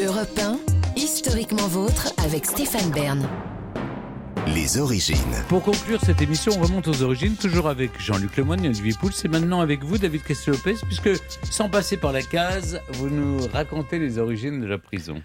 Europe 1, historiquement vôtre avec Stéphane Bern. Les origines. Pour conclure cette émission, on remonte aux origines, toujours avec Jean-Luc Lemoyne et Olivier Pouls. C'est maintenant avec vous, David Castel-Lopez, puisque sans passer par la case, vous nous racontez les origines de la prison.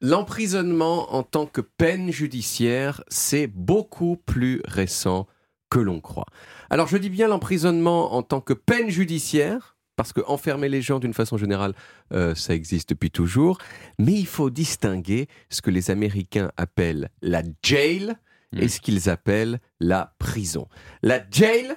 L'emprisonnement en tant que peine judiciaire, c'est beaucoup plus récent que l'on croit. Alors je dis bien l'emprisonnement en tant que peine judiciaire, parce que enfermer les gens d'une façon générale, euh, ça existe depuis toujours, mais il faut distinguer ce que les Américains appellent la jail et ce qu'ils appellent la prison. La jail,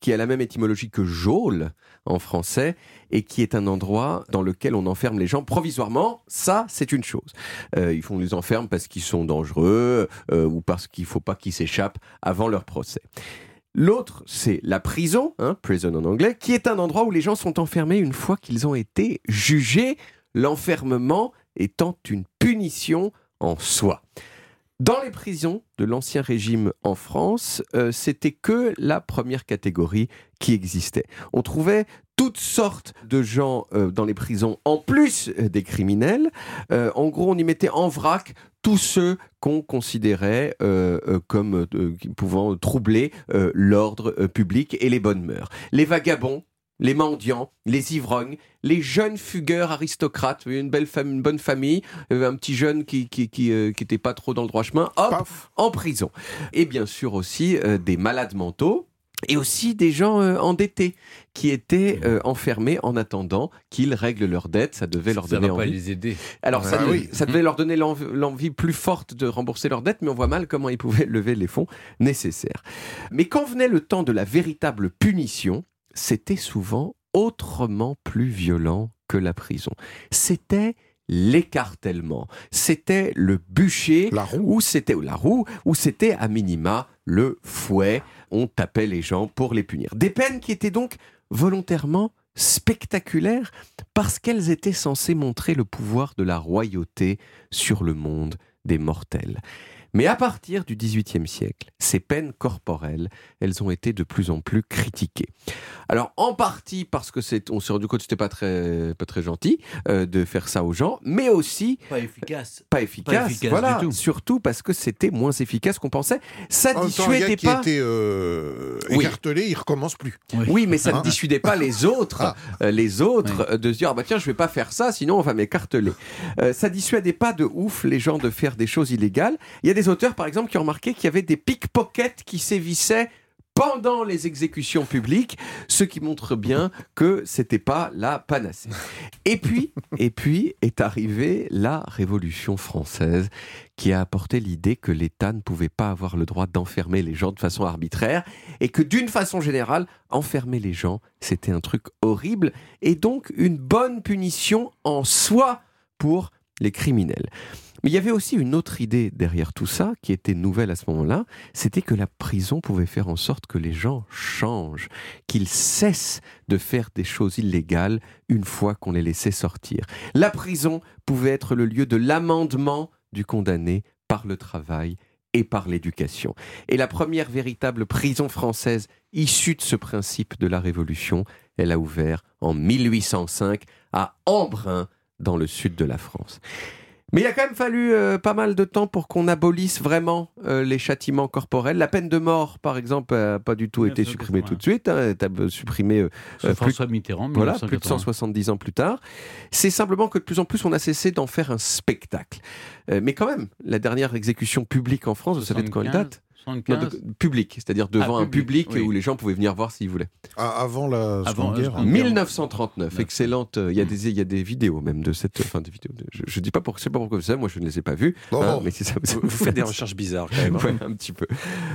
qui a la même étymologie que geôle en français, et qui est un endroit dans lequel on enferme les gens provisoirement, ça c'est une chose. Euh, ils font les enferment parce qu'ils sont dangereux euh, ou parce qu'il ne faut pas qu'ils s'échappent avant leur procès. L'autre, c'est la prison, hein, prison en anglais, qui est un endroit où les gens sont enfermés une fois qu'ils ont été jugés, l'enfermement étant une punition en soi. Dans les prisons de l'Ancien Régime en France, euh, c'était que la première catégorie qui existait. On trouvait toutes sortes de gens euh, dans les prisons, en plus euh, des criminels. en gros, on y mettait en vrac tous ceux qu'on considérait comme pouvant troubler l'ordre public et les bonnes mœurs. Les vagabonds, les mendiants, les ivrognes, les jeunes fugueurs aristocrates, une belle famille, une bonne famille, un petit jeune qui qui qui, euh, pas trop dans le droit chemin, hop, en prison. Et bien sûr aussi euh, des malades mentaux et aussi des gens euh, endettés qui étaient enfermés en attendant qu'ils règlent leurs dettes. Ça devait leur ça donner va envie. pas les aider. Alors ça, Ah devait- oui. ça devait leur donner l'env- l'envie plus forte de rembourser leurs dettes, mais on voit mal comment ils pouvaient lever les fonds nécessaires. Mais quand venait le temps de la véritable punition, c'était souvent autrement plus violent que la prison. C'était l'écartèlement, c'était le bûcher, La roue. ou c'était la roue, ou c'était à minima le fouet. On tapait les gens pour les punir. Des peines qui étaient donc volontairement spectaculaires parce qu'elles étaient censées montrer le pouvoir de la royauté sur le monde des mortels. Mais à partir du XVIIIe siècle, ces peines corporelles, elles ont été de plus en plus critiquées. Alors en partie parce que c'est, on s'est rendu compte que c'était pas très, pas très gentil euh, de faire ça aux gens, mais aussi Pas efficace. pas efficace. efficace voilà, du tout. surtout parce que c'était moins efficace qu'on pensait. Ça dissuadait qui pas. était euh, Oui. écartelé, il recommence plus. Oui, mais ça ne Hein dissuadait pas les autres, Ah. euh, les autres euh, de se dire ah bah tiens je vais pas faire ça sinon on va m'écarteler. Euh, ça dissuadait pas de ouf les gens de faire des choses illégales. Il y a des auteurs par exemple qui ont remarqué qu'il y avait des pickpockets qui sévissaient pendant les exécutions publiques, ce qui montre bien que c'était pas la panacée. Et puis, et puis est arrivée la Révolution française qui a apporté l'idée que l'État ne pouvait pas avoir le droit d'enfermer les gens de façon arbitraire et que d'une façon générale, enfermer les gens, c'était un truc horrible et donc une bonne punition en soi pour les criminels. Mais il y avait aussi une autre idée derrière tout ça, qui était nouvelle à ce moment-là, c'était que la prison pouvait faire en sorte que les gens changent, qu'ils cessent de faire des choses illégales une fois qu'on les laissait sortir. La prison pouvait être le lieu de l'amendement du condamné par le travail et par l'éducation. Et la première véritable prison française issue de ce principe de la Révolution, elle a ouvert en 1805 à Embrun, dans le sud de la France. Mais il a quand même fallu euh, pas mal de temps pour qu'on abolisse vraiment euh, les châtiments corporels. La peine de mort, par exemple, n'a pas du tout été 1981. supprimée tout de suite. Hein, supprimé euh, euh, plus François Mitterrand, voilà, plus de 1980. 170 ans plus tard. C'est simplement que de plus en plus, on a cessé d'en faire un spectacle. Mais quand même, la dernière exécution publique en France, vous savez de quand elle 75, date? 75. de- Public, c'est-à-dire devant Ah, un public oui. où les gens pouvaient venir voir s'ils voulaient. Ah, avant la Avant la Guerre. Seconde Guerre. 1939, excellente. euh, Il y a des il y a des vidéos même de cette enfin des vidéos. de- je, je dis pas pour sais pas pourquoi c'est, moi je ne les ai pas vues. Oh. hein, mais c'est ça. Vous, vous faites des recherches bizarres quand même. hein. Ouais, un petit peu.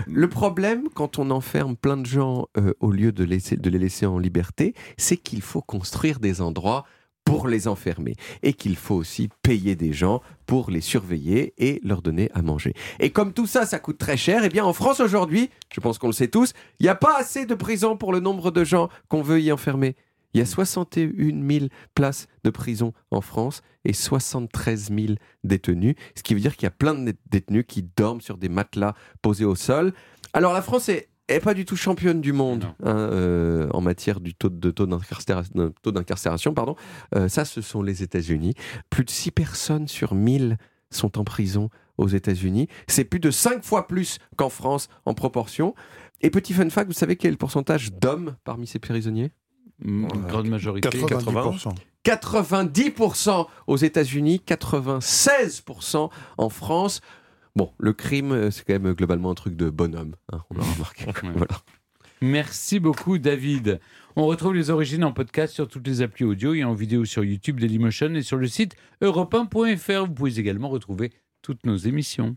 Le problème, quand on enferme plein de gens euh, au lieu de, laisser, de les laisser en liberté, c'est qu'il faut construire des endroits pour les enfermer et qu'il faut aussi payer des gens pour les surveiller et leur donner à manger. Et comme tout ça, ça coûte très cher, eh bien en France aujourd'hui, je pense qu'on le sait tous, il n'y a pas assez de prisons pour le nombre de gens qu'on veut y enfermer. Il y a 61 000 places de prison en France et 73 000 détenus, ce qui veut dire qu'il y a plein de détenus qui dorment sur des matelas posés au sol. Alors la France est est pas du tout championne du monde hein, euh, en matière du taux de taux d'incarcération. euh, taux d'incarcération, pardon. Euh, ça, ce sont les États-Unis. Plus de 6 personnes sur 1000 sont en prison aux États-Unis. C'est plus de 5 fois plus qu'en France en proportion. Et petit fun fact, vous savez quel est le pourcentage d'hommes parmi ces prisonniers? Une grande majorité. 90%. 90% aux États-Unis, 96% en France. Bon, le crime, euh, c'est quand même globalement un truc de bonhomme. hein, on l'a remarqué. Ouais. Voilà. Merci beaucoup, David. On retrouve les origines en podcast sur toutes les applis audio et en vidéo sur YouTube Dailymotion et sur le site europe1.fr. Vous pouvez également retrouver toutes nos émissions.